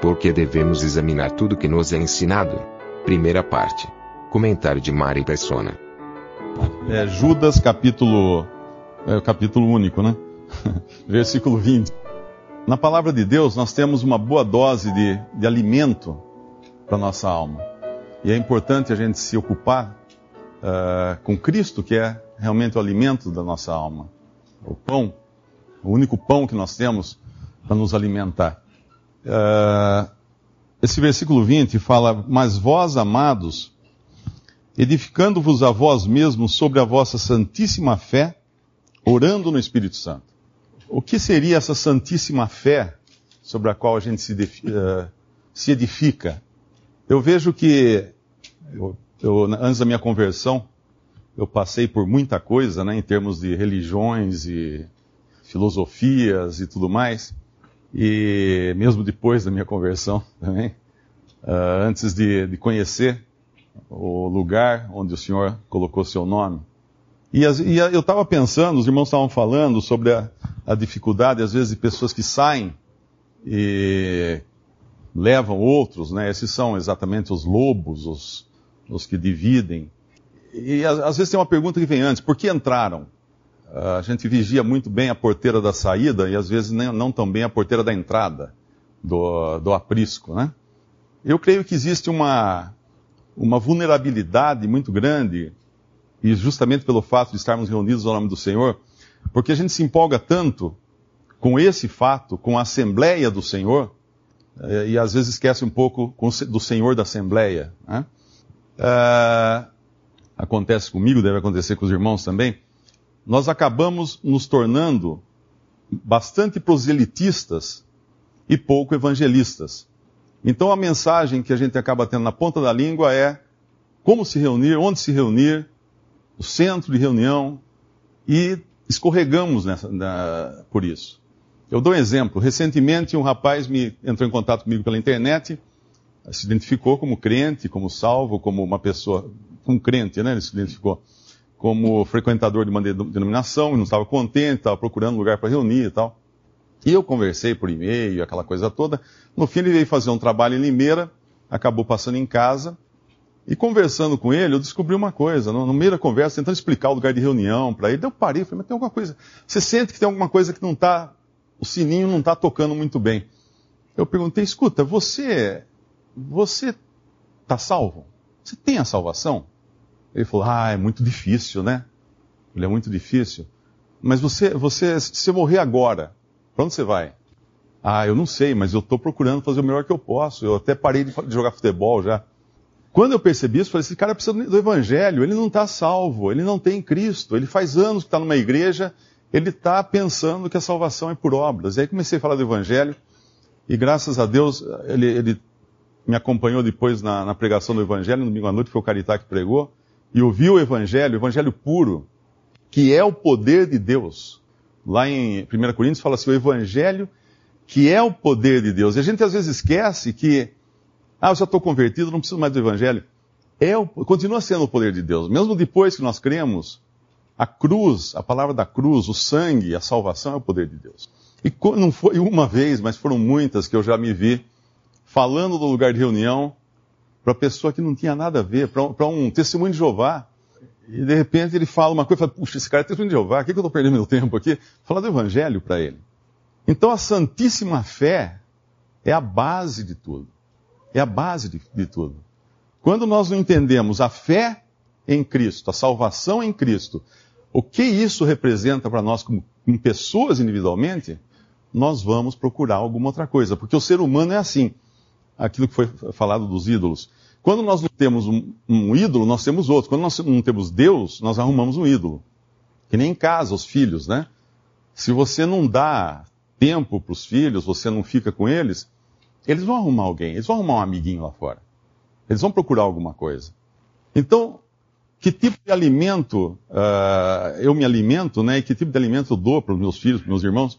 Porque devemos examinar tudo que nos é ensinado. Primeira parte. Comentário de Mari Persona. É, Judas, capítulo. É, capítulo único, né? Versículo 20. Na palavra de Deus, nós temos uma boa dose de, de alimento para nossa alma. E é importante a gente se ocupar uh, com Cristo, que é realmente o alimento da nossa alma. O pão, o único pão que nós temos para nos alimentar. Uh, esse versículo 20 fala: Mas vós, amados, edificando-vos a vós mesmos sobre a vossa santíssima fé, orando no Espírito Santo. O que seria essa santíssima fé sobre a qual a gente se, uh, se edifica? Eu vejo que, eu, eu, antes da minha conversão, eu passei por muita coisa, né, em termos de religiões e filosofias e tudo mais, e mesmo depois da minha conversão também, uh, antes de, de conhecer o lugar onde o Senhor colocou seu nome. E, as, e eu estava pensando, os irmãos estavam falando sobre a, a, dificuldade, às vezes, de pessoas que saem e levam outros, né? Esses são exatamente os lobos, os, os que dividem. E às, às, vezes tem uma pergunta que vem antes: por que entraram? Uh, a gente vigia muito bem a porteira da saída e às vezes nem, não tão bem a porteira da entrada do, do aprisco, né? Eu creio que existe uma, uma vulnerabilidade muito grande e justamente pelo fato de estarmos reunidos ao nome do Senhor, porque a gente se empolga tanto com esse fato, com a Assembleia do Senhor, eh, e às vezes esquece um pouco do Senhor da Assembleia. Né? Uh, acontece comigo, deve acontecer com os irmãos também. Nós acabamos nos tornando bastante proselitistas e pouco evangelistas. Então a mensagem que a gente acaba tendo na ponta da língua é como se reunir, onde se reunir, o centro de reunião e escorregamos nessa, na, por isso. Eu dou um exemplo. Recentemente, um rapaz me entrou em contato comigo pela internet, se identificou como crente, como salvo, como uma pessoa, um crente, né? Ele se identificou como frequentador de uma denominação, não estava contente, estava procurando lugar para reunir e tal. E eu conversei por e-mail, aquela coisa toda. No fim, ele veio fazer um trabalho em Limeira, acabou passando em casa, e conversando com ele, eu descobri uma coisa, no meio da conversa, tentando explicar o lugar de reunião para ele, eu parei, falei, mas tem alguma coisa, você sente que tem alguma coisa que não está, o sininho não está tocando muito bem. Eu perguntei, escuta, você, você está salvo? Você tem a salvação? Ele falou, ah, é muito difícil, né? Ele é muito difícil. Mas você, você, se morrer agora, para onde você vai? Ah, eu não sei, mas eu estou procurando fazer o melhor que eu posso. Eu até parei de jogar futebol já. Quando eu percebi isso, falei: esse cara precisa do evangelho, ele não está salvo, ele não tem Cristo, ele faz anos que está numa igreja, ele está pensando que a salvação é por obras. E aí comecei a falar do evangelho, e graças a Deus, ele, ele me acompanhou depois na, na, pregação do evangelho, no domingo à noite, foi o Caritá que pregou, e ouviu o evangelho, o evangelho puro, que é o poder de Deus. Lá em 1 Coríntios fala assim: o evangelho que é o poder de Deus. E a gente às vezes esquece que ah, eu já estou convertido, não preciso mais do Evangelho. É o, continua sendo o poder de Deus. Mesmo depois que nós cremos, a cruz, a palavra da cruz, o sangue, a salvação é o poder de Deus. E não foi uma vez, mas foram muitas que eu já me vi falando do lugar de reunião para pessoa que não tinha nada a ver, para um testemunho de Jeová. E de repente ele fala uma coisa, fala, puxa, esse cara é testemunho de Jeová, o que, que eu estou perdendo meu tempo aqui? Falar do Evangelho para ele. Então a Santíssima Fé é a base de tudo. É a base de, de tudo. Quando nós não entendemos a fé em Cristo, a salvação em Cristo, o que isso representa para nós como, como, pessoas individualmente, nós vamos procurar alguma outra coisa. Porque o ser humano é assim. Aquilo que foi falado dos ídolos. Quando nós não temos um, um ídolo, nós temos outro. Quando nós não temos Deus, nós arrumamos um ídolo. Que nem em casa, os filhos, né? Se você não dá tempo para os filhos, você não fica com eles, eles vão arrumar alguém, eles vão arrumar um amiguinho lá fora. Eles vão procurar alguma coisa. Então, que tipo de alimento uh, eu me alimento, né? E que tipo de alimento eu dou para os meus filhos, para os meus irmãos?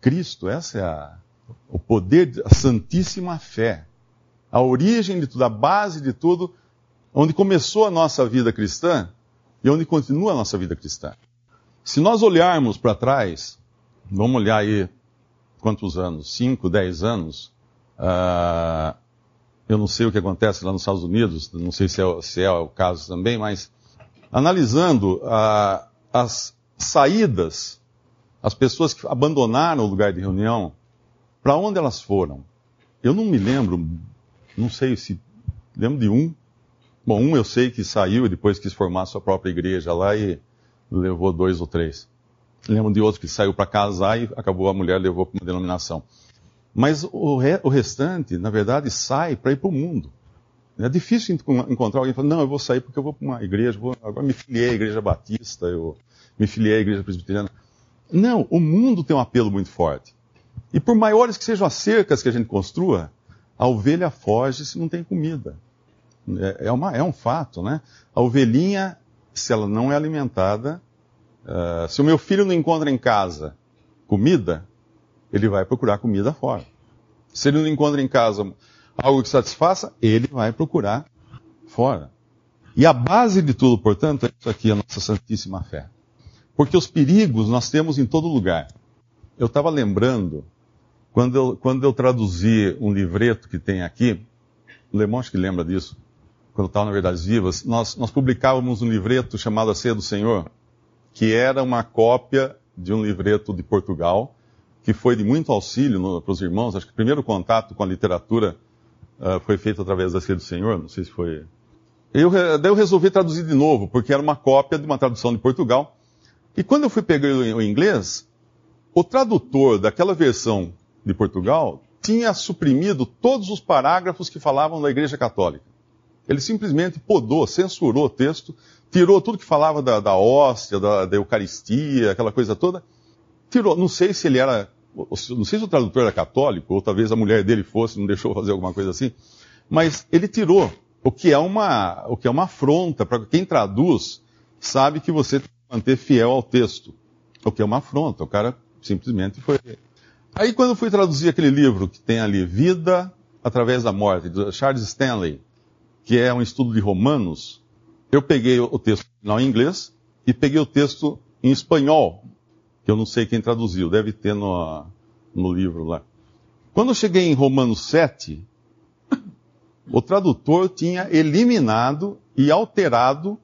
Cristo, essa é a, o poder, a santíssima fé. A origem de tudo, a base de tudo, onde começou a nossa vida cristã e onde continua a nossa vida cristã. Se nós olharmos para trás, vamos olhar aí quantos anos? 5, 10 anos. Uh, eu não sei o que acontece lá nos Estados Unidos, não sei se é, se é o caso também, mas analisando uh, as saídas, as pessoas que abandonaram o lugar de reunião, para onde elas foram? Eu não me lembro, não sei se. Lembro de um. Bom, um eu sei que saiu e depois quis formar sua própria igreja lá e levou dois ou três. Lembro de outro que saiu para casar e acabou a mulher levou para uma denominação. Mas o, re, o restante, na verdade, sai para ir para o mundo. É difícil encontrar alguém que fala, não, eu vou sair porque eu vou para uma igreja, vou, agora me filiei à igreja batista, eu me filiei à igreja presbiteriana. Não, o mundo tem um apelo muito forte. E por maiores que sejam as cercas que a gente construa, a ovelha foge se não tem comida. É, é, uma, é um fato, né? A ovelhinha, se ela não é alimentada, uh, se o meu filho não encontra em casa comida, ele vai procurar comida fora. Se ele não encontra em casa algo que satisfaça, ele vai procurar fora. E a base de tudo, portanto, é isso aqui, a nossa santíssima fé. Porque os perigos nós temos em todo lugar. Eu estava lembrando, quando eu, quando eu traduzi um livreto que tem aqui, o Lemon acho que lembra disso, quando estava na Verdades Vivas, nós, nós publicávamos um livreto chamado A Ceia do Senhor, que era uma cópia de um livreto de Portugal, que foi de muito auxílio para os irmãos. Acho que o primeiro contato com a literatura uh, foi feito através da Ceia do Senhor, não sei se foi. Eu, daí eu resolvi traduzir de novo, porque era uma cópia de uma tradução de Portugal. E quando eu fui pegar o inglês, o tradutor daquela versão de Portugal tinha suprimido todos os parágrafos que falavam da Igreja Católica. Ele simplesmente podou, censurou o texto, tirou tudo que falava da, da hóstia, da, da Eucaristia, aquela coisa toda. Tirou. Não sei se ele era não sei se o tradutor era católico, ou talvez a mulher dele fosse, não deixou fazer alguma coisa assim, mas ele tirou, o que é uma, o que é uma afronta para quem traduz, sabe que você tem que manter fiel ao texto, o que é uma afronta, o cara simplesmente foi. Aí quando fui traduzir aquele livro que tem ali, Vida através da Morte, de Charles Stanley, que é um estudo de Romanos, eu peguei o texto original em inglês e peguei o texto em espanhol, que eu não sei quem traduziu, deve ter no, no livro lá. Quando eu cheguei em Romanos 7, o tradutor tinha eliminado e alterado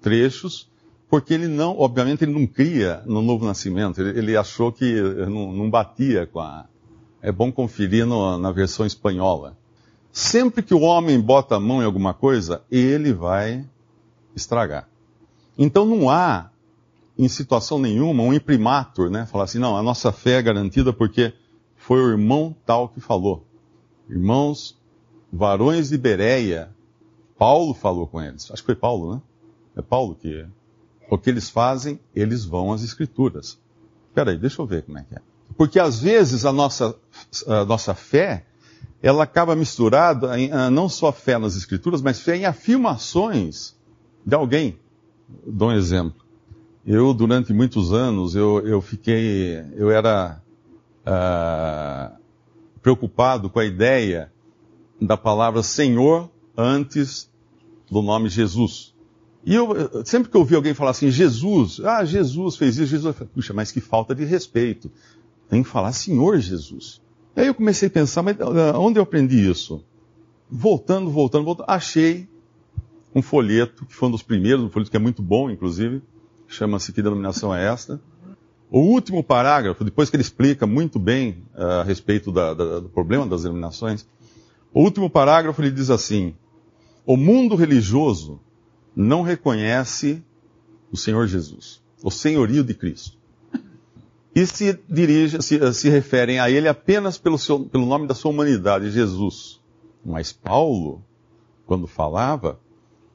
trechos, porque ele não, obviamente, ele não cria no novo nascimento, ele, ele achou que não, não, batia com a. É bom conferir no, na versão espanhola. Sempre que o homem bota a mão em alguma coisa, ele vai estragar. Então não há em situação nenhuma, um imprimatur, né? Falar assim, não, a nossa fé é garantida porque foi o irmão tal que falou. Irmãos, varões de Bereia, Paulo falou com eles. Acho que foi Paulo, né? É Paulo que. O que eles fazem, eles vão às escrituras. Peraí, deixa eu ver como é que é. Porque às vezes a nossa, a nossa fé, ela acaba misturada em, ah, não só fé nas escrituras, mas fé em afirmações de alguém. Dou um exemplo. Eu, durante muitos anos, eu, eu fiquei, eu era uh, preocupado com a ideia da palavra Senhor antes do nome Jesus. E eu, sempre que eu ouvi alguém falar assim, Jesus, ah, Jesus fez isso, Jesus, puxa, mas que falta de respeito. Tem que falar Senhor Jesus. E aí eu comecei a pensar, mas ah, onde eu aprendi isso? Voltando, voltando, voltando, achei um folheto, que foi um dos primeiros, um folheto que é muito bom, inclusive, chama-se Que Denominação é Esta? O último parágrafo, depois que ele explica muito bem uh, a respeito da, da, do problema das denominações, o último parágrafo ele diz assim: O mundo religioso não reconhece o Senhor Jesus, o senhorio de Cristo. E se dirige, se, se referem a ele apenas pelo, seu, pelo nome da sua humanidade, Jesus. Mas Paulo, quando falava,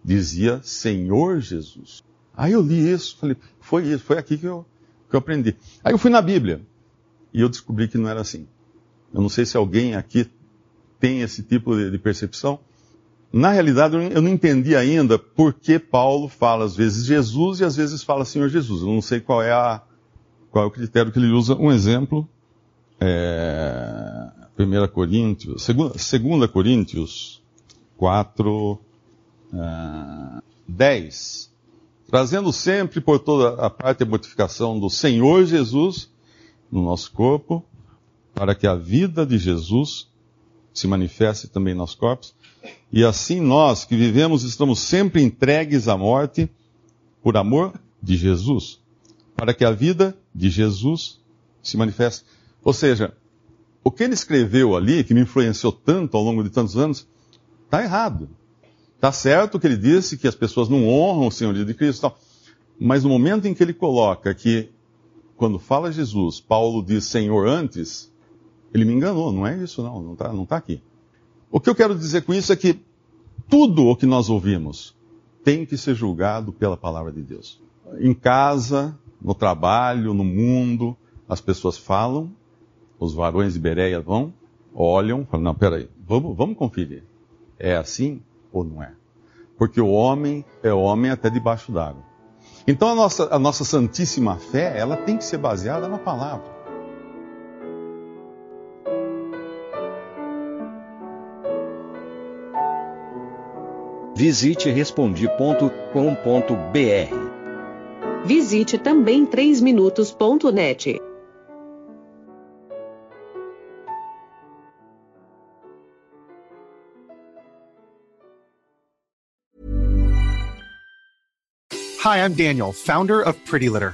dizia Senhor Jesus. Aí eu li isso, falei, foi isso, foi aqui que eu, que eu aprendi. Aí eu fui na Bíblia. e eu descobri que não era assim. Eu não sei se alguém aqui tem esse tipo de, de percepção. Na realidade, eu não entendi ainda por que Paulo fala às vezes Jesus e às vezes fala Senhor Jesus. Eu não sei qual é, a, qual é o critério que ele usa. Um exemplo, é, 1 Coríntios, 2, Coríntios 4, uh, 10. Trazendo sempre por toda a parte a mortificação do Senhor Jesus no nosso corpo, para que a vida de Jesus se manifeste também em nossos corpos. E assim nós que vivemos estamos sempre entregues à morte por amor de Jesus, para que a vida de Jesus se manifeste. Ou seja, o que ele escreveu ali, que me influenciou tanto ao longo de tantos anos, está errado. Está certo que ele disse que as pessoas não honram o Senhor de Cristo, tal. mas no momento em que ele coloca que, quando fala Jesus, Paulo diz Senhor antes, ele me enganou, não é isso não, não está não tá aqui. O que eu quero dizer com isso é que tudo o que nós ouvimos tem que ser julgado pela palavra de Deus. Em casa, no trabalho, no mundo, as pessoas falam, os varões de Bereia vão, olham, falam, não, peraí, vamos, vamos conferir. É assim ou não é? Porque o homem é homem até debaixo d'água. Então a nossa, a nossa santíssima fé, ela tem que ser baseada na palavra. Visite respondi.com.br. Visite também 3minutos.net. Hi, I'm Daniel, founder of Pretty Litter.